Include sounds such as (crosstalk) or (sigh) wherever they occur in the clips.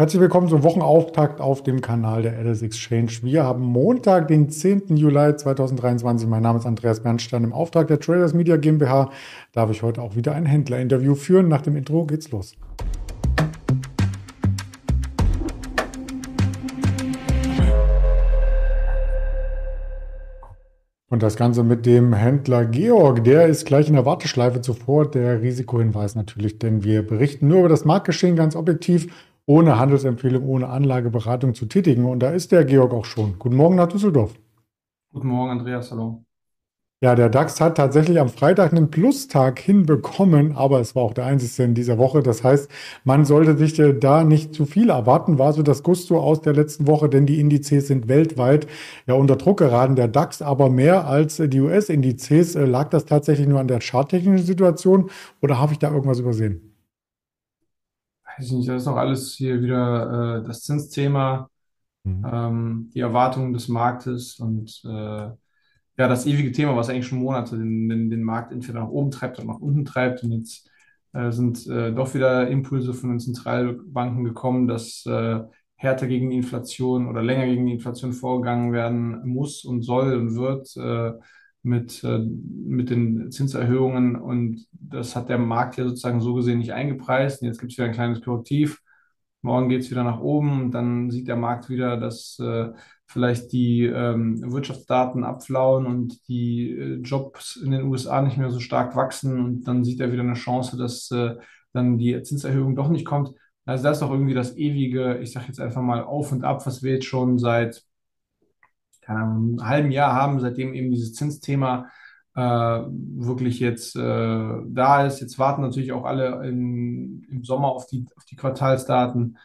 Herzlich willkommen zum Wochenauftakt auf dem Kanal der LS Exchange. Wir haben Montag, den 10. Juli 2023. Mein Name ist Andreas Bernstein. Im Auftrag der Traders Media GmbH darf ich heute auch wieder ein Händlerinterview führen. Nach dem Intro geht's los. Und das Ganze mit dem Händler Georg, der ist gleich in der Warteschleife zuvor. Der Risikohinweis natürlich, denn wir berichten nur über das Marktgeschehen ganz objektiv ohne Handelsempfehlung, ohne Anlageberatung zu tätigen. Und da ist der Georg auch schon. Guten Morgen nach Düsseldorf. Guten Morgen, Andreas. Hallo. Ja, der DAX hat tatsächlich am Freitag einen Plustag hinbekommen, aber es war auch der einzige in dieser Woche. Das heißt, man sollte sich da nicht zu viel erwarten, war so das Gusto aus der letzten Woche, denn die Indizes sind weltweit ja unter Druck geraten. Der DAX aber mehr als die US-Indizes. Lag das tatsächlich nur an der charttechnischen Situation oder habe ich da irgendwas übersehen? Weiß ich nicht, das ist doch alles hier wieder äh, das Zinsthema, mhm. ähm, die Erwartungen des Marktes und äh, ja, das ewige Thema, was eigentlich schon Monate den, den, den Markt entweder nach oben treibt oder nach unten treibt. Und jetzt äh, sind äh, doch wieder Impulse von den Zentralbanken gekommen, dass äh, härter gegen die Inflation oder länger gegen die Inflation vorgegangen werden muss und soll und wird äh, mit, äh, mit den Zinserhöhungen und das hat der Markt ja sozusagen so gesehen nicht eingepreist. Und jetzt gibt es wieder ein kleines Korrektiv. Morgen geht es wieder nach oben und dann sieht der Markt wieder, dass äh, vielleicht die ähm, Wirtschaftsdaten abflauen und die äh, Jobs in den USA nicht mehr so stark wachsen und dann sieht er wieder eine Chance, dass äh, dann die Zinserhöhung doch nicht kommt. Also das ist doch irgendwie das ewige, ich sage jetzt einfach mal auf und ab, was wir jetzt schon seit keine Ahnung, einem halben Jahr haben, seitdem eben dieses Zinsthema äh, wirklich jetzt äh, da ist. Jetzt warten natürlich auch alle in, im Sommer auf die, auf die Quartalsdaten,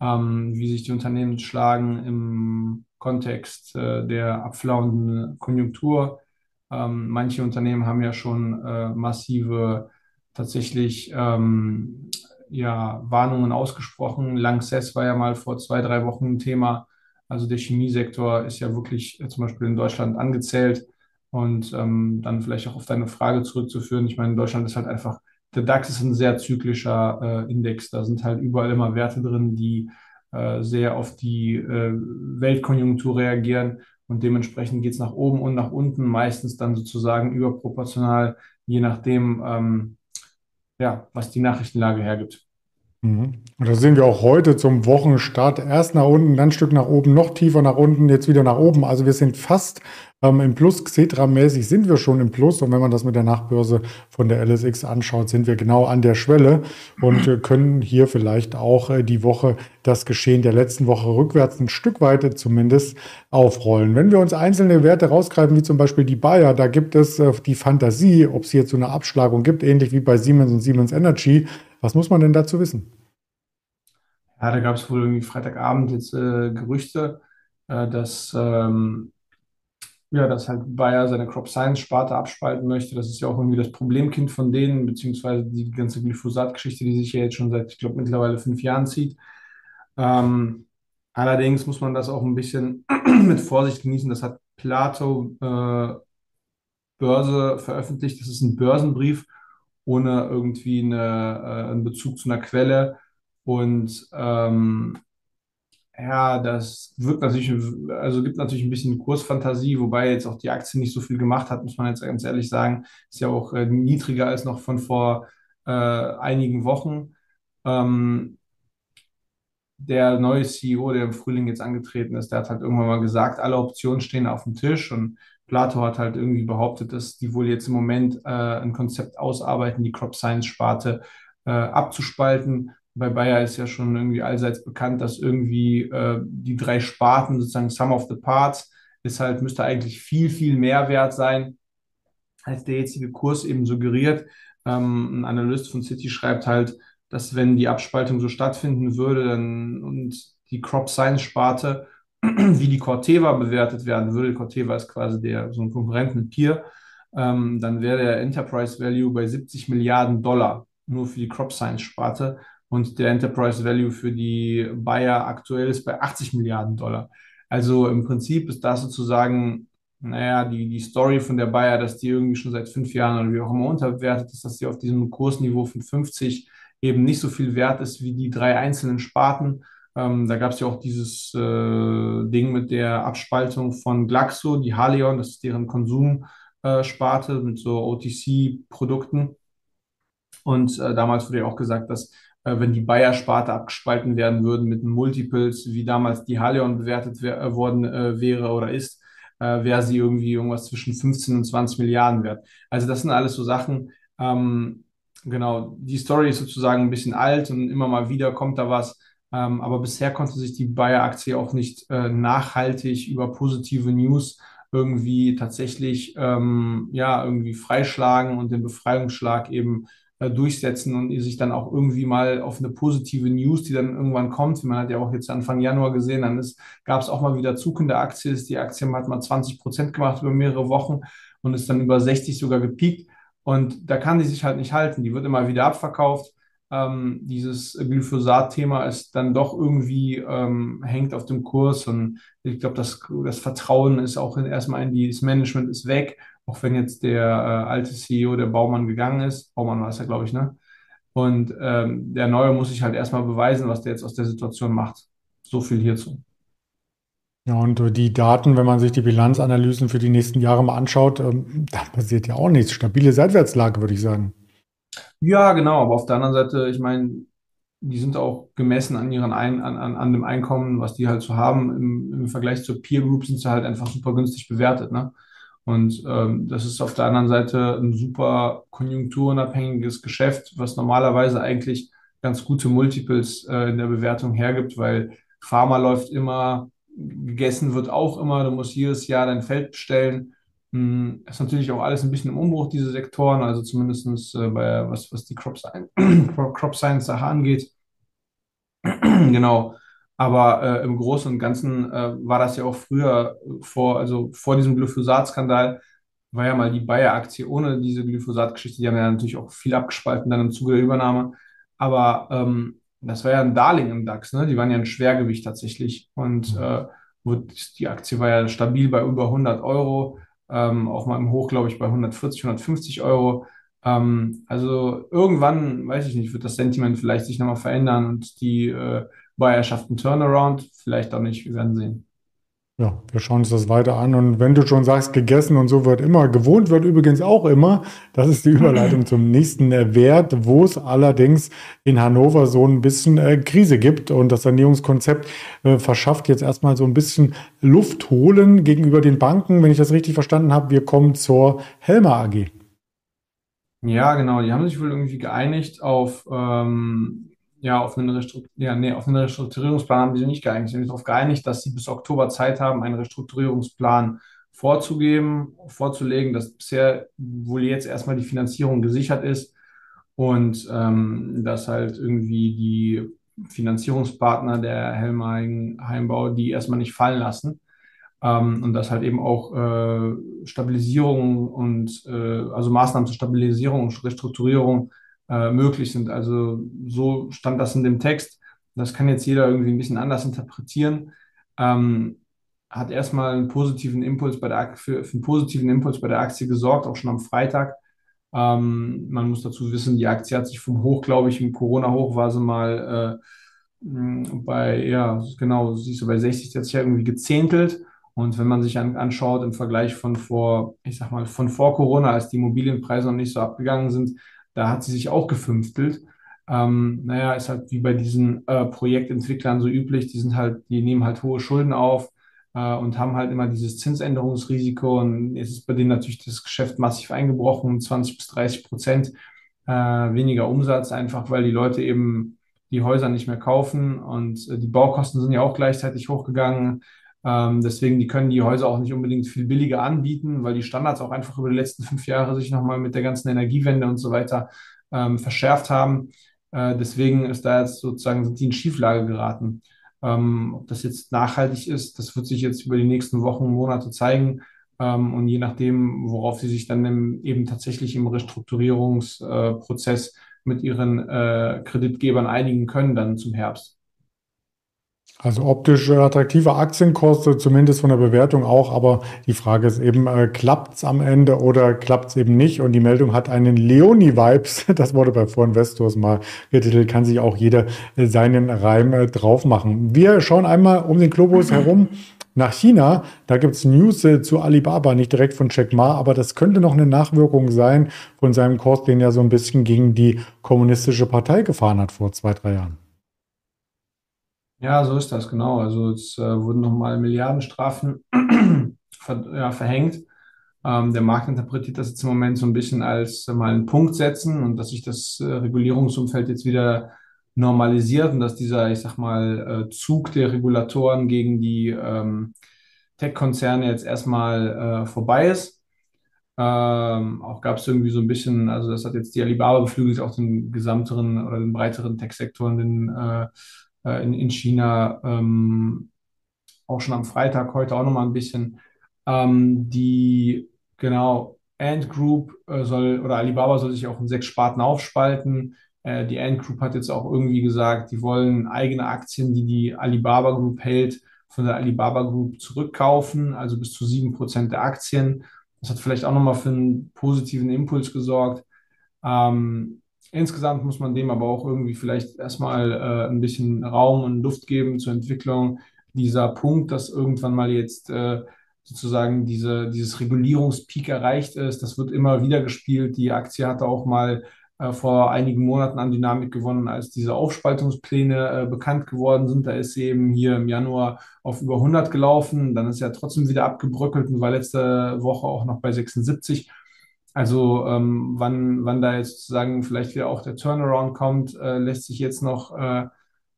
ähm, wie sich die Unternehmen schlagen im Kontext äh, der abflauenden Konjunktur. Ähm, manche Unternehmen haben ja schon äh, massive tatsächlich ähm, ja, Warnungen ausgesprochen. Lanxess war ja mal vor zwei, drei Wochen ein Thema also der Chemiesektor ist ja wirklich äh, zum Beispiel in Deutschland angezählt. Und ähm, dann vielleicht auch auf deine Frage zurückzuführen. Ich meine, in Deutschland ist halt einfach, der DAX ist ein sehr zyklischer äh, Index. Da sind halt überall immer Werte drin, die äh, sehr auf die äh, Weltkonjunktur reagieren. Und dementsprechend geht es nach oben und nach unten, meistens dann sozusagen überproportional, je nachdem, ähm, ja, was die Nachrichtenlage hergibt. Mhm. Und das sehen wir auch heute zum Wochenstart. Erst nach unten, dann ein Stück nach oben, noch tiefer nach unten, jetzt wieder nach oben. Also wir sind fast ähm, im Plus. Xetra-mäßig sind wir schon im Plus. Und wenn man das mit der Nachbörse von der LSX anschaut, sind wir genau an der Schwelle und äh, können hier vielleicht auch äh, die Woche das Geschehen der letzten Woche rückwärts ein Stück weit zumindest aufrollen. Wenn wir uns einzelne Werte rausgreifen, wie zum Beispiel die Bayer, da gibt es äh, die Fantasie, ob es hier zu einer Abschlagung gibt, ähnlich wie bei Siemens und Siemens Energy. Was muss man denn dazu wissen? Ja, da gab es wohl irgendwie Freitagabend jetzt äh, Gerüchte, äh, dass, ähm, ja, dass halt Bayer seine Crop Science Sparte abspalten möchte. Das ist ja auch irgendwie das Problemkind von denen, beziehungsweise die ganze Glyphosat-Geschichte, die sich ja jetzt schon seit, ich glaube, mittlerweile fünf Jahren zieht. Ähm, allerdings muss man das auch ein bisschen (clears throat) mit Vorsicht genießen. Das hat Plato äh, Börse veröffentlicht. Das ist ein Börsenbrief ohne irgendwie eine, äh, einen Bezug zu einer Quelle. Und ähm, ja, das wirkt natürlich, also gibt natürlich ein bisschen Kursfantasie, wobei jetzt auch die Aktie nicht so viel gemacht hat, muss man jetzt ganz ehrlich sagen. Ist ja auch äh, niedriger als noch von vor äh, einigen Wochen. Ähm, der neue CEO, der im Frühling jetzt angetreten ist, der hat halt irgendwann mal gesagt, alle Optionen stehen auf dem Tisch und Plato hat halt irgendwie behauptet, dass die wohl jetzt im Moment äh, ein Konzept ausarbeiten, die Crop Science Sparte äh, abzuspalten. Bei Bayer ist ja schon irgendwie allseits bekannt, dass irgendwie äh, die drei Sparten, sozusagen Sum of the Parts, ist halt, müsste eigentlich viel, viel mehr wert sein, als der jetzige Kurs eben suggeriert. Ähm, ein Analyst von City schreibt halt, dass wenn die Abspaltung so stattfinden würde dann, und die Crop Science Sparte (clears throat) wie die Corteva bewertet werden würde, Corteva ist quasi der, so ein Konkurrent mit Peer, ähm, dann wäre der Enterprise Value bei 70 Milliarden Dollar nur für die Crop Science Sparte und der Enterprise Value für die Bayer aktuell ist bei 80 Milliarden Dollar. Also im Prinzip ist das sozusagen, naja, die, die Story von der Bayer, dass die irgendwie schon seit fünf Jahren oder wie auch immer unterbewertet ist, dass sie auf diesem Kursniveau von 50 eben nicht so viel wert ist wie die drei einzelnen Sparten Ähm, da gab es ja auch dieses äh, Ding mit der Abspaltung von Glaxo, die Haleon, das ist deren Konsumsparte mit so OTC-Produkten. Und äh, damals wurde ja auch gesagt, dass äh, wenn die Bayer-Sparte abgespalten werden würden mit Multiples, wie damals die Haleon bewertet äh, worden äh, wäre oder ist, äh, wäre sie irgendwie irgendwas zwischen 15 und 20 Milliarden wert. Also das sind alles so Sachen, ähm, genau, die Story ist sozusagen ein bisschen alt und immer mal wieder kommt da was. Ähm, aber bisher konnte sich die Bayer-Aktie auch nicht äh, nachhaltig über positive News irgendwie tatsächlich ähm, ja irgendwie freischlagen und den Befreiungsschlag eben äh, durchsetzen und sich dann auch irgendwie mal auf eine positive News, die dann irgendwann kommt. Man hat ja auch jetzt Anfang Januar gesehen, dann gab es auch mal wieder Zug in der Aktie. Die Aktie hat mal 20 Prozent gemacht über mehrere Wochen und ist dann über 60 sogar gepiekt. Und da kann die sich halt nicht halten. Die wird immer wieder abverkauft. Ähm, dieses Glyphosat-Thema ist dann doch irgendwie ähm, hängt auf dem Kurs und ich glaube, das, das Vertrauen ist auch in, erstmal in die, das Management ist weg auch wenn jetzt der äh, alte CEO, der Baumann, gegangen ist. Baumann war es ja, glaube ich, ne? Und ähm, der Neue muss sich halt erstmal beweisen, was der jetzt aus der Situation macht. So viel hierzu. Ja, und die Daten, wenn man sich die Bilanzanalysen für die nächsten Jahre mal anschaut, ähm, da passiert ja auch nichts. Stabile Seitwärtslage, würde ich sagen. Ja, genau. Aber auf der anderen Seite, ich meine, die sind auch gemessen an ihren Ein an, an, an dem Einkommen, was die halt so haben. Im, Im Vergleich zur Peer Group sind sie halt einfach super günstig bewertet. Ne? Und ähm, das ist auf der anderen Seite ein super konjunkturunabhängiges Geschäft, was normalerweise eigentlich ganz gute Multiples äh, in der Bewertung hergibt, weil Pharma läuft immer, gegessen wird auch immer, du musst jedes Jahr dein Feld bestellen. Hm, ist natürlich auch alles ein bisschen im Umbruch, diese Sektoren, also zumindest äh, bei, was, was die (clears throat) Crop Science, Crop Science Sache angeht. (clears throat) genau. Aber äh, im Großen und Ganzen äh, war das ja auch früher vor, also vor diesem Glyphosat-Skandal, war ja mal die Bayer-Aktie ohne diese Glyphosat-Geschichte. Die haben ja natürlich auch viel abgespalten dann im Zuge der Übernahme. Aber ähm, das war ja ein Darling im DAX, ne? Die waren ja ein Schwergewicht tatsächlich. Und äh, die Aktie war ja stabil bei über 100 Euro, ähm, auch mal im Hoch, glaube ich, bei 140, 150 Euro. Ähm, also irgendwann, weiß ich nicht, wird das Sentiment vielleicht sich nochmal verändern und die äh, Bayer schafft einen Turnaround, vielleicht auch nicht, wir werden sehen. Ja, wir schauen uns das weiter an. Und wenn du schon sagst, gegessen und so wird immer, gewohnt wird übrigens auch immer, das ist die (laughs) Überleitung zum nächsten Wert, wo es allerdings in Hannover so ein bisschen äh, Krise gibt. Und das Sanierungskonzept äh, verschafft jetzt erstmal so ein bisschen Luft holen gegenüber den Banken. Wenn ich das richtig verstanden habe, wir kommen zur Helmer AG. Ja, genau. Die haben sich wohl irgendwie geeinigt auf ähm, ja, auf einen, Restrukt ja, nee, auf einen Restrukturierungsplan haben die sich nicht geeinigt. Sie haben sich darauf geeinigt, dass sie bis Oktober Zeit haben, einen Restrukturierungsplan vorzugeben, vorzulegen, dass bisher wohl jetzt erstmal die Finanzierung gesichert ist und ähm, dass halt irgendwie die Finanzierungspartner der Helmheim Heimbau die erstmal nicht fallen lassen. Ähm, und dass halt eben auch äh, Stabilisierung und äh, also Maßnahmen zur Stabilisierung und Restrukturierung äh, möglich sind. Also so stand das in dem Text. Das kann jetzt jeder irgendwie ein bisschen anders interpretieren. Ähm, hat erstmal einen positiven Impuls bei der für, für einen positiven Impuls bei der Aktie gesorgt, auch schon am Freitag. Ähm, man muss dazu wissen, die Aktie hat sich vom Hoch, glaube ich, im Corona-Hoch war sie mal äh, bei, ja, genau, siehst du, bei 60, die hat sich ja irgendwie gezehntelt. Und wenn man sich an, anschaut im Vergleich von vor, ich sag mal, von vor Corona, als die Immobilienpreise noch nicht so abgegangen sind, da hat sie sich auch gefünftelt. Ähm, naja, ist halt wie bei diesen äh, Projektentwicklern so üblich, die sind halt, die nehmen halt hohe Schulden auf äh, und haben halt immer dieses Zinsänderungsrisiko und jetzt ist bei denen natürlich das Geschäft massiv eingebrochen, um 20 bis 30 Prozent äh, weniger Umsatz, einfach weil die Leute eben die Häuser nicht mehr kaufen und äh, die Baukosten sind ja auch gleichzeitig hochgegangen. Ähm, deswegen, die können die Häuser auch nicht unbedingt viel billiger anbieten, weil die Standards auch einfach über die letzten fünf Jahre sich nochmal mit der ganzen Energiewende und so weiter ähm, verschärft haben. Äh, deswegen ist da jetzt sozusagen sind die in Schieflage geraten. Ähm, ob das jetzt nachhaltig ist, das wird sich jetzt über die nächsten Wochen, Monate zeigen. Ähm, und je nachdem, worauf sie sich dann im, eben tatsächlich im Restrukturierungsprozess äh, mit ihren äh, Kreditgebern einigen können, dann zum Herbst. Also optisch attraktive Aktienkurs, zumindest von der Bewertung auch, aber die Frage ist eben, äh, klappt es am Ende oder klappt es eben nicht? Und die Meldung hat einen Leonie-Vibes, (laughs) das wurde bei Vorinvestors mal getitelt, kann sich auch jeder äh, seinen Reim äh, drauf machen. Wir schauen einmal um den Globus (clears throat) herum nach China. Da gibt es News äh, zu Alibaba, nicht direkt von Jack Ma, aber das könnte noch eine Nachwirkung sein von seinem Kurs, den er so ein bisschen gegen die kommunistische Partei gefahren hat vor zwei, drei Jahren. Ja, so ist das, genau. Also es äh, wurden nochmal Milliardenstrafen (clears throat) ver ja, verhängt. Ähm, der Markt interpretiert das jetzt im Moment so ein bisschen als äh, mal einen Punkt setzen und dass sich das äh, Regulierungsumfeld jetzt wieder normalisiert und dass dieser, ich sag mal, äh, Zug der Regulatoren gegen die ähm, Tech-Konzerne jetzt erstmal äh, vorbei ist. Ähm, auch gab es irgendwie so ein bisschen, also das hat jetzt die Alibaba beflügelt, auch den gesamteren oder den breiteren Tech-Sektor den äh, äh, in, in China, ähm, auch schon am Freitag, heute auch nochmal ein bisschen. Ähm, die, genau, Ant Group äh, soll, oder Alibaba soll sich auch in sechs Sparten aufspalten. Äh, die Ant Group hat jetzt auch irgendwie gesagt, die wollen eigene Aktien, die die Alibaba Group hält, von der Alibaba Group zurückkaufen, also bis zu sieben Prozent der Aktien. Das hat vielleicht auch nochmal für einen positiven Impuls gesorgt. Ähm, Insgesamt muss man dem aber auch irgendwie vielleicht erstmal äh, ein bisschen Raum und Luft geben zur Entwicklung. Dieser Punkt, dass irgendwann mal jetzt äh, sozusagen diese, dieses Regulierungspeak erreicht ist, das wird immer wieder gespielt. Die Aktie hatte auch mal äh, vor einigen Monaten an Dynamik gewonnen, als diese Aufspaltungspläne äh, bekannt geworden sind. Da ist sie eben hier im Januar auf über 100 gelaufen. Dann ist sie ja trotzdem wieder abgebröckelt und war letzte Woche auch noch bei 76. Also ähm, wann, wann da jetzt sozusagen vielleicht wieder auch der Turnaround kommt, äh, lässt sich jetzt noch äh,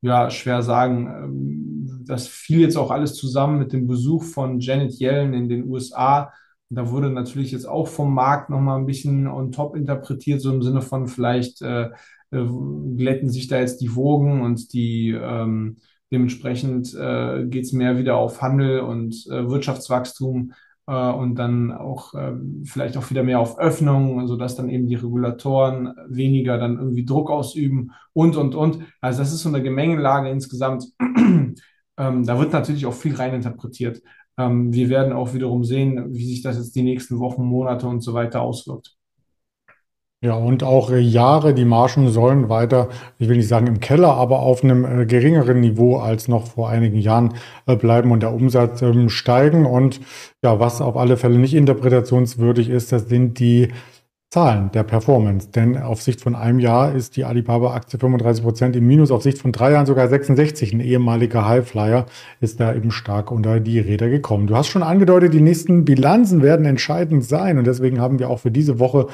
ja, schwer sagen. Ähm, das fiel jetzt auch alles zusammen mit dem Besuch von Janet Yellen in den USA. Da wurde natürlich jetzt auch vom Markt nochmal ein bisschen on top interpretiert, so im Sinne von vielleicht äh, äh, glätten sich da jetzt die Wogen und die ähm, dementsprechend äh, geht es mehr wieder auf Handel und äh, Wirtschaftswachstum und dann auch äh, vielleicht auch wieder mehr auf Öffnung, sodass dann eben die Regulatoren weniger dann irgendwie Druck ausüben und, und, und. Also das ist so eine Gemengelage insgesamt. (clears throat) ähm, da wird natürlich auch viel reininterpretiert. Ähm, wir werden auch wiederum sehen, wie sich das jetzt die nächsten Wochen, Monate und so weiter auswirkt. Ja, und auch äh, Jahre, die Margen sollen weiter, ich will nicht sagen im Keller, aber auf einem äh, geringeren Niveau als noch vor einigen Jahren äh, bleiben und der Umsatz ähm, steigen. Und ja, was auf alle Fälle nicht interpretationswürdig ist, das sind die Zahlen der Performance. Denn auf Sicht von einem Jahr ist die Alibaba-Aktie 35 Prozent im Minus, auf Sicht von drei Jahren sogar 66. Ein ehemaliger Highflyer ist da eben stark unter die Räder gekommen. Du hast schon angedeutet, die nächsten Bilanzen werden entscheidend sein. Und deswegen haben wir auch für diese Woche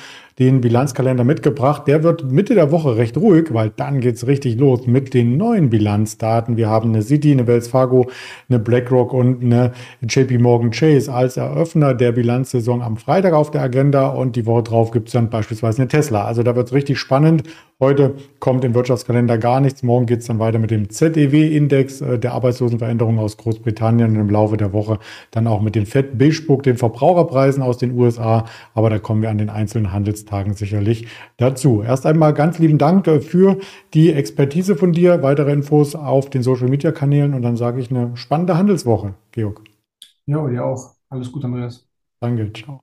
den Bilanzkalender mitgebracht. Der wird Mitte der Woche recht ruhig, weil dann geht's richtig los mit den neuen Bilanzdaten. Wir haben eine City, eine Wells Fargo, eine BlackRock und eine JP Morgan Chase als Eröffner der Bilanzsaison am Freitag auf der Agenda und die Woche drauf gibt's dann beispielsweise eine Tesla. Also da wird's richtig spannend. Heute kommt im Wirtschaftskalender gar nichts. Morgen geht's dann weiter mit dem ZEW-Index äh, der Arbeitslosenveränderungen aus Großbritannien und im Laufe der Woche dann auch mit dem Fed Beige-Book, den Verbraucherpreisen aus den USA. Aber da kommen wir an den einzelnen Handelstagen sicherlich dazu. Erst einmal ganz lieben Dank äh, für die Expertise von dir. Weitere Infos auf den Social-Media-Kanälen und dann sage ich eine spannende Handelswoche, Georg. Ja, dir auch. Alles gut, Andreas. Danke, ciao.